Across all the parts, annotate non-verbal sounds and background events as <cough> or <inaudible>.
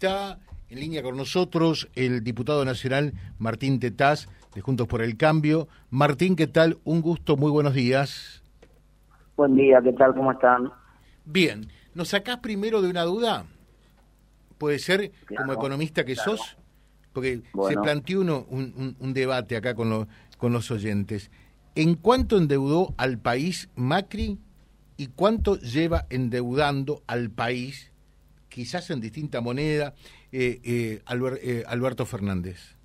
Está en línea con nosotros el diputado nacional Martín Tetaz, de Juntos por el Cambio. Martín, ¿qué tal? Un gusto, muy buenos días. Buen día, ¿qué tal? ¿Cómo están? Bien, ¿nos sacás primero de una duda? Puede ser, como economista que sos, porque se planteó uno, un, debate acá con, con los oyentes. ¿En cuánto endeudó al país Macri y cuánto lleva endeudando al país, quizás en distinta moneda, eh, eh, eh, Alberto Fernández?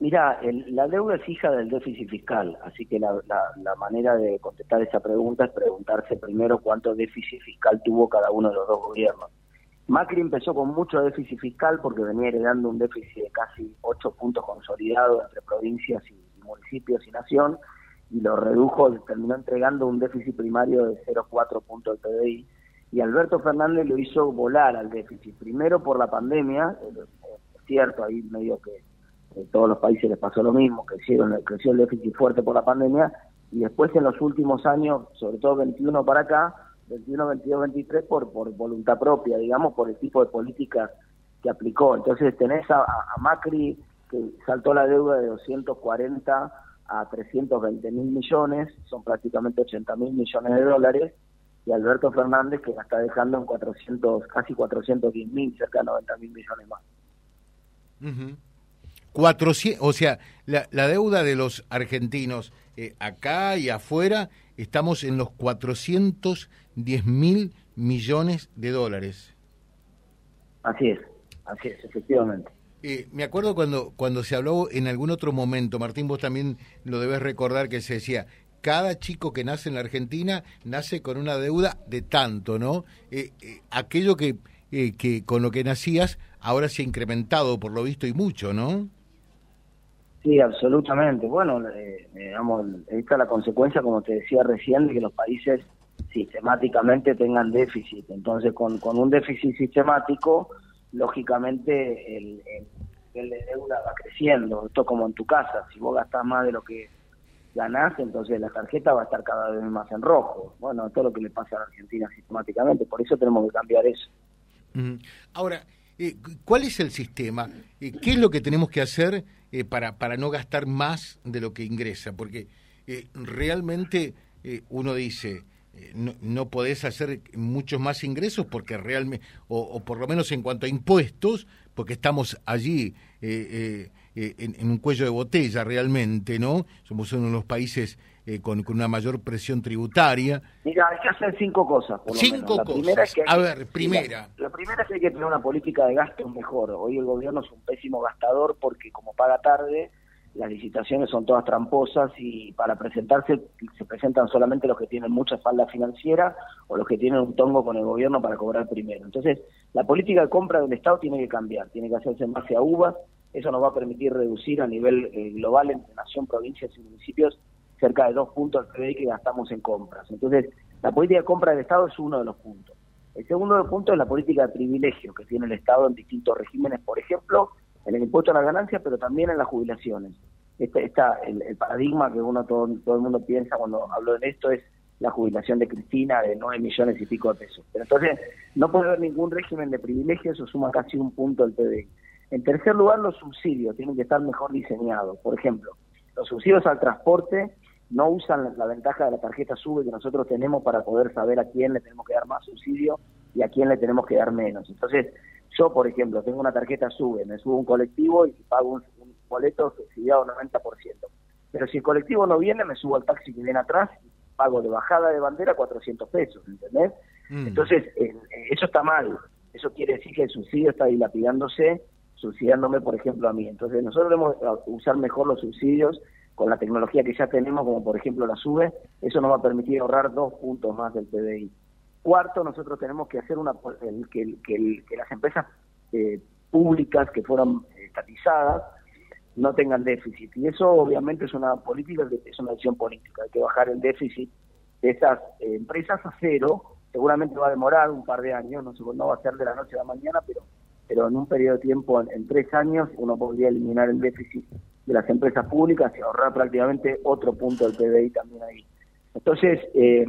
Mira, la deuda es hija del déficit fiscal, así que la, manera de contestar esa pregunta es preguntarse primero cuánto déficit fiscal tuvo cada uno de los dos gobiernos. Macri empezó con mucho déficit fiscal porque venía heredando un déficit de casi 8 puntos consolidados entre provincias y municipios y nación, y lo redujo, terminó entregando un déficit primario de 0,4 puntos del PBI. Y Alberto Fernández lo hizo volar al déficit, primero por la pandemia, es cierto, ahí medio que en todos los países les pasó lo mismo, crecieron, creció el déficit fuerte por la pandemia, y después en los últimos años, sobre todo 21 para acá, 21, 22, 23, por, por voluntad propia, digamos, por el tipo de políticas que aplicó. Entonces tenés a, a Macri que saltó la deuda de 240 a 320 mil millones, son prácticamente 80 mil millones de dólares, y Alberto Fernández que la está dejando en 400, casi 410 mil, cerca de 90 mil millones más. 400, o sea, la, la, deuda de los argentinos eh, acá y afuera, estamos en los 410 mil millones de dólares. Así es, así es, efectivamente. Eh, me acuerdo cuando, cuando se habló en algún otro momento, Martín, vos también lo debes recordar, que se decía, cada chico que nace en la Argentina nace con una deuda de tanto, ¿no? Eh, eh, aquello que, que con lo que nacías ahora se ha incrementado, por lo visto, y mucho, ¿no? Sí, absolutamente. Bueno, digamos, esta es la consecuencia, como te decía recién, de que los países sistemáticamente tengan déficit. Entonces, con, con un déficit sistemático, lógicamente el, el de deuda va creciendo. Esto como en tu casa, si vos gastás más de lo que ganás, entonces la tarjeta va a estar cada vez más en rojo. Bueno, todo lo que le pasa a Argentina sistemáticamente, por eso tenemos que cambiar eso. Ahora, eh, ¿cuál es el sistema? Eh, ¿Qué es lo que tenemos que hacer eh, para, para no gastar más de lo que ingresa? Porque realmente uno dice, no, no, podés hacer muchos más ingresos porque realmente, o, por lo menos en cuanto a impuestos, porque estamos allí eh, eh, en, un cuello de botella realmente, ¿no? Somos uno de los países con, una mayor presión tributaria. Mira, hay que hacer cinco cosas. cinco cosas. a ver, primera. La, la, primera es que hay que tener una política de gasto mejor. Hoy el gobierno es un pésimo gastador porque como paga tarde, las licitaciones son todas tramposas y para presentarse se presentan solamente los que tienen mucha falda financiera o los que tienen un tongo con el gobierno para cobrar primero. Entonces, la política de compra del Estado tiene que cambiar, tiene que hacerse en base a uvas, eso nos va a permitir reducir a nivel eh, global entre nación, provincias y municipios cerca de dos puntos del PBI que gastamos en compras. Entonces, la política de compra del Estado es uno de los puntos. El segundo punto es la política de privilegio que tiene el Estado en distintos regímenes, por ejemplo, en el impuesto a las ganancias, pero también en las jubilaciones. Este, esta, el, paradigma que uno todo, todo el mundo piensa cuando hablo de esto es la jubilación de Cristina de 9 millones y pico de pesos. Pero entonces no puede haber ningún régimen de privilegios, eso suma casi un punto del PBI. En tercer lugar, los subsidios tienen que estar mejor diseñados. Por ejemplo, los subsidios al transporte no usan la ventaja de la tarjeta SUBE que nosotros tenemos para poder saber a quién le tenemos que dar más subsidio y a quién le tenemos que dar menos. Entonces, yo, por ejemplo, tengo una tarjeta SUBE, me subo un colectivo y pago un, boleto subsidiado 90%. Pero si el colectivo no viene, me subo al taxi que viene atrás y pago de bajada de bandera 400 pesos, ¿entendés? Mm. Entonces, eso está mal. Eso quiere decir que el subsidio está dilapidándose, subsidiándome, por ejemplo, a mí. Entonces, nosotros debemos usar mejor los subsidios con la tecnología que ya tenemos, como por ejemplo la SUBE, eso nos va a permitir ahorrar dos puntos más del PBI. Cuarto, nosotros tenemos que hacer una que, que, las empresas eh, públicas que fueron estatizadas no tengan déficit. Y eso obviamente es una política, es una decisión política. Hay que bajar el déficit de esas eh, empresas a cero. Seguramente va a demorar un par de años, no, no va a ser de la noche a la mañana, pero pero en un periodo de tiempo, en, tres años, uno podría eliminar el déficit de las empresas públicas y ahorrar prácticamente otro punto del PBI también ahí. Entonces, eh,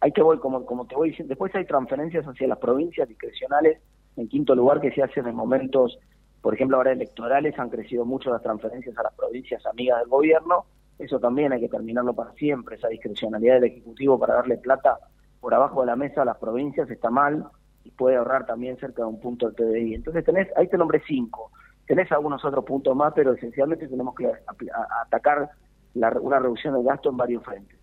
hay que voy, como, como te voy diciendo, después hay transferencias hacia las provincias discrecionales En quinto lugar, que se hacen en momentos, por ejemplo, ahora electorales, han crecido mucho las transferencias a las provincias amigas del gobierno. Eso también hay que terminarlo para siempre, esa discrecionalidad del Ejecutivo para darle plata por abajo de la mesa a las provincias está mal y puede ahorrar también cerca de un punto del PDI. Entonces tenés, ahí te nombré cinco. Tenés algunos otros puntos más, pero esencialmente tenemos que atacar una reducción del gasto en varios frentes.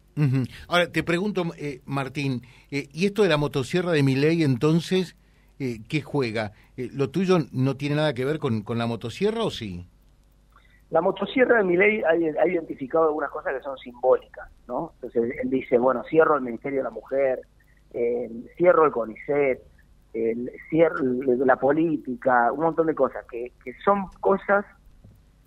Ahora, te pregunto, eh, Martín, eh, ¿y esto de la motosierra de mi ley entonces eh, qué juega? Eh, ¿Lo tuyo no tiene nada que ver con, con la motosierra o sí? La motosierra de mi ley ha, identificado algunas cosas que son simbólicas, ¿no? Entonces él dice, bueno, cierro el Ministerio de la Mujer, cierro el CONICET, el, cierro la política, un montón de cosas que, que son cosas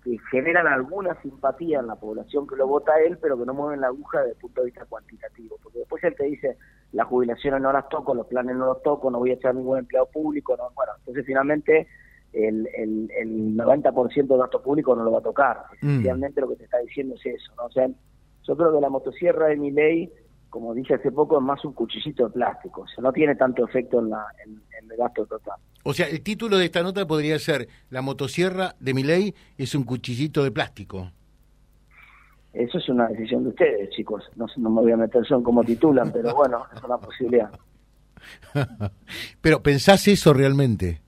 que generan alguna simpatía en la población que lo vota a él, pero que no mueven la aguja desde el punto de vista cuantitativo. Porque después él te dice, las jubilaciones no las toco, los planes no los toco, no voy a echar ningún empleado público. No, bueno, entonces finalmente el, el, el 90% del gasto público no lo va a tocar. Mm. Esencialmente lo que te está diciendo es eso. ¿no? O sea, yo creo que la motosierra de mi ley como dije hace poco, es más un cuchillito de plástico. O sea, no tiene tanto efecto en, la, en, el gasto total. O sea, el título de esta nota podría ser La motosierra de mi ley es un cuchillito de plástico. Eso es una decisión de ustedes, chicos. No, no me voy a meter son como titulan, pero <laughs> bueno, es una posibilidad. <laughs> pero ¿pensás eso realmente?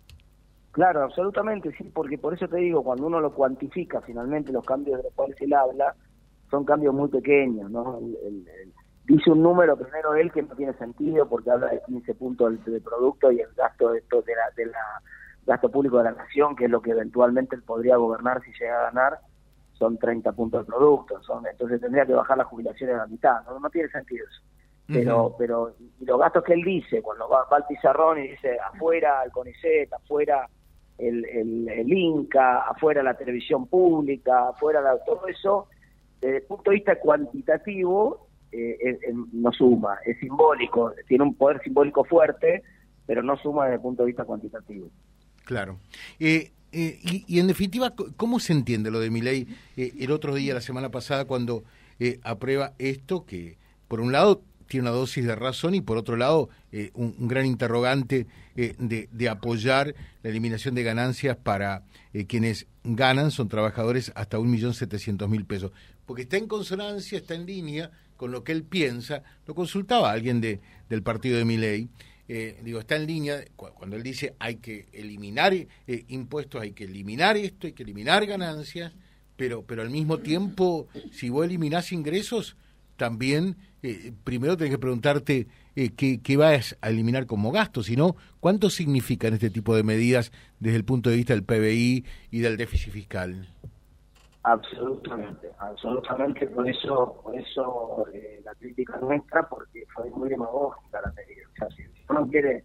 Claro, absolutamente, sí, porque por eso te digo, cuando uno lo cuantifica finalmente, los cambios de los cuales él habla, son cambios muy pequeños, ¿no? el, dice un número primero él que no tiene sentido porque habla de 15 puntos de producto y el gasto de, de, la, de la gasto público de la nación, que es lo que eventualmente él podría gobernar si llega a ganar, son 30 puntos de producto. Son, entonces tendría que bajar las jubilaciones a la mitad. No, no tiene sentido eso. Pero, pero y los gastos que él dice, cuando va, va al pizarrón y dice afuera el CONICET, afuera el, el, el INCA, afuera la televisión pública, afuera la, todo eso, desde el punto de vista cuantitativo, eh, no suma, es simbólico, tiene un poder simbólico fuerte, pero no suma desde el punto de vista cuantitativo. Claro. Eh, eh, y, en definitiva, ¿cómo se entiende lo de mi ley el otro día, la semana pasada, cuando aprueba esto que, por un lado, tiene una dosis de razón y por otro lado un, gran interrogante de, de, apoyar la eliminación de ganancias para quienes ganan, son trabajadores hasta un millón setecientos mil pesos, porque está en consonancia, está en línea con lo que él piensa, lo consultaba alguien de, del partido de Miley, eh, digo, está en línea cuando él dice hay que eliminar eh, impuestos, hay que eliminar esto, hay que eliminar ganancias, pero, pero al mismo tiempo, si vos eliminás ingresos, también eh, primero tenés que preguntarte qué, qué vas a eliminar como gasto, sino cuánto significan este tipo de medidas desde el punto de vista del PBI y del déficit fiscal. Absolutamente, absolutamente, por eso, por eso eh, la crítica nuestra, porque fue muy demagógica la medida. O sea, si, uno quiere,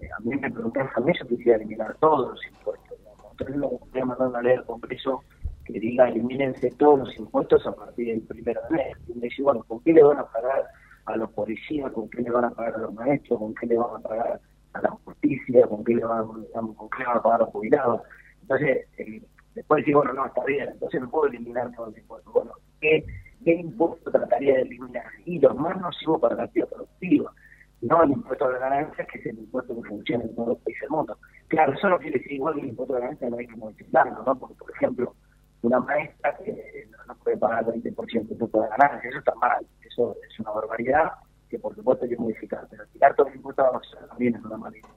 eh, a mí me preguntan a mí, yo quisiera eliminar todos los impuestos. ¿no? Entonces no voy a mandar una ley al Congreso que diga elimínense todos los impuestos a partir del primero de mes. Y me bueno, ¿con qué le van a pagar a los policías? ¿Con qué le van a pagar a los maestros? ¿Con qué le van a pagar a la justicia? ¿Con qué le van, ¿con qué le van a pagar a los jubilados? Entonces, el Después decir, bueno, no, está bien, entonces no puedo eliminar todos los impuestos. Bueno, ¿qué, impuesto trataría de eliminar? Y los más nocivos para la actividad productiva, no el impuesto de la ganancia, que es el impuesto que funciona en todos los países del mundo. Claro, eso no quiere decir igual que el impuesto de la ganancia no hay que modificarlo, ¿no? Porque, por ejemplo, una maestra que no puede pagar el 20% de impuesto de ganancia, eso está mal, eso es una barbaridad que por supuesto hay que modificar, pero tirar todo el impuesto de la también es una mala idea.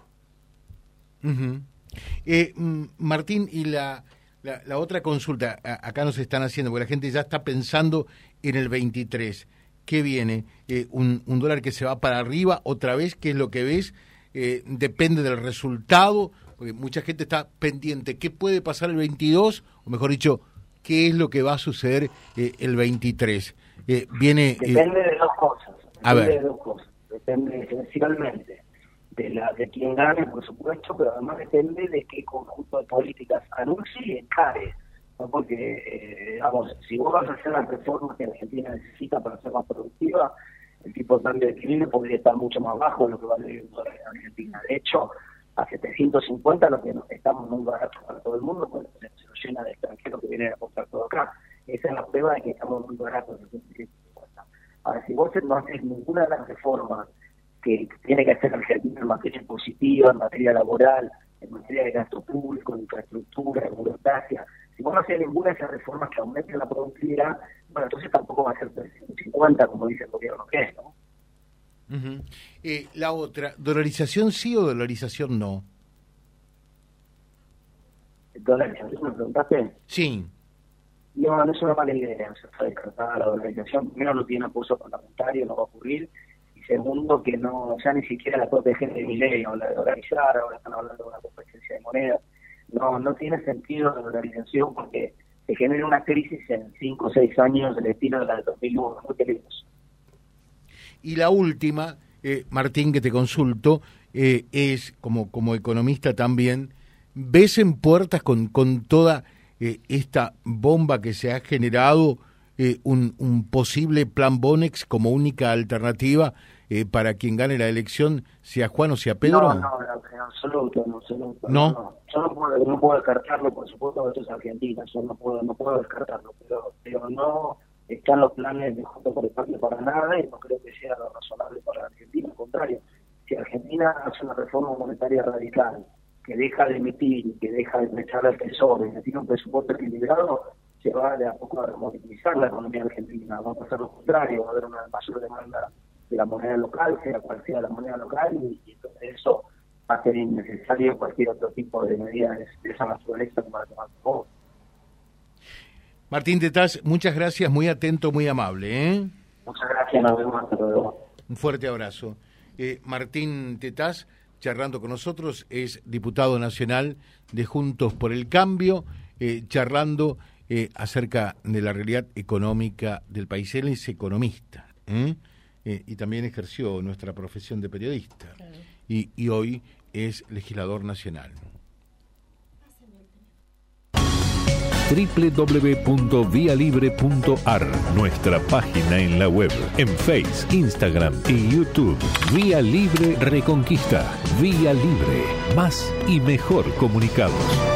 eh, Martín, y la la, otra consulta, acá nos están haciendo, porque la gente ya está pensando en el 23. ¿Qué viene? Eh, un, dólar que se va para arriba otra vez? ¿Qué es lo que ves? Eh, depende del resultado, porque mucha gente está pendiente. ¿Qué puede pasar el 22? O mejor dicho, ¿qué es lo que va a suceder eh, el 23? viene, depende de dos cosas. Depende de dos cosas. Depende esencialmente de, la, de quien gane, por supuesto, pero además depende de qué conjunto de políticas anuncie y encare. ¿no? Porque, eh, digamos, si vos vas a hacer las reformas que Argentina necesita para ser más productiva, el tipo de cambio de crimen podría estar mucho más bajo de lo que vale en Argentina. De hecho, a 750 lo que estamos muy baratos para todo el mundo, pues se nos llena de extranjeros que vienen a comprar todo acá. Esa es la prueba de que estamos muy baratos. Ahora, si vos no haces ninguna de las reformas que tiene que hacer Argentina en materia positiva, en materia laboral, en materia de gasto público, de infraestructura, de burocracia. Si vos no haces ninguna de esas reformas que aumenten la productividad, bueno, entonces tampoco va a ser 350, como dice el gobierno que es, ¿no? eh, la otra, ¿dolarización sí o dolarización no? ¿Dolarización me preguntaste? Sí. No, no es una mala idea, se está descartada la dolarización. Primero no tiene apoyo parlamentario, no va a ocurrir. Segundo, que no, ya ni siquiera la propia gente de mi ley habla de dolarizar, ahora están hablando de una competencia de moneda. No, no tiene sentido la dolarización porque se genera una crisis en 5 o 6 años del estilo de la de 2001, muy peligroso. Y la última, eh, Martín, que te consulto, eh, es como, como economista también, ¿ves en puertas con, con toda eh, esta bomba que se ha generado un, un, posible plan Bonex como única alternativa para quien gane la elección, sea Juan o sea Pedro? No, no, en absoluto, en absoluto. ¿No? Yo no puedo, no puedo descartarlo, por supuesto, esto es Argentina, yo no puedo, no puedo descartarlo, pero, pero no están los planes de Junto por el Parque para nada y no creo que sea lo razonable para Argentina. Al contrario, si Argentina hace una reforma monetaria radical, que deja de emitir, que deja de prestar al tesoro y que tiene un presupuesto equilibrado, se va de a poco a removilizar la economía argentina. Va a pasar lo contrario, va a haber una mayor demanda de la moneda local, sea cual sea la moneda local, y, entonces eso va a ser innecesario cualquier otro tipo de medidas de esa naturaleza como la que tomar Martín Tetaz, muchas gracias, muy atento, muy amable. ¿eh? Muchas gracias, nos vemos hasta luego. Un fuerte abrazo. Eh, Martín Tetaz, charlando con nosotros, es diputado nacional de Juntos por el Cambio, eh, charlando eh, acerca de la realidad económica del país. Él es economista y también ejerció nuestra profesión de periodista. Y, y hoy es legislador nacional. www.vialibre.ar, nuestra página en la web, en Face, Instagram y YouTube. Vía Libre Reconquista. Vía Libre. Más y mejor comunicados.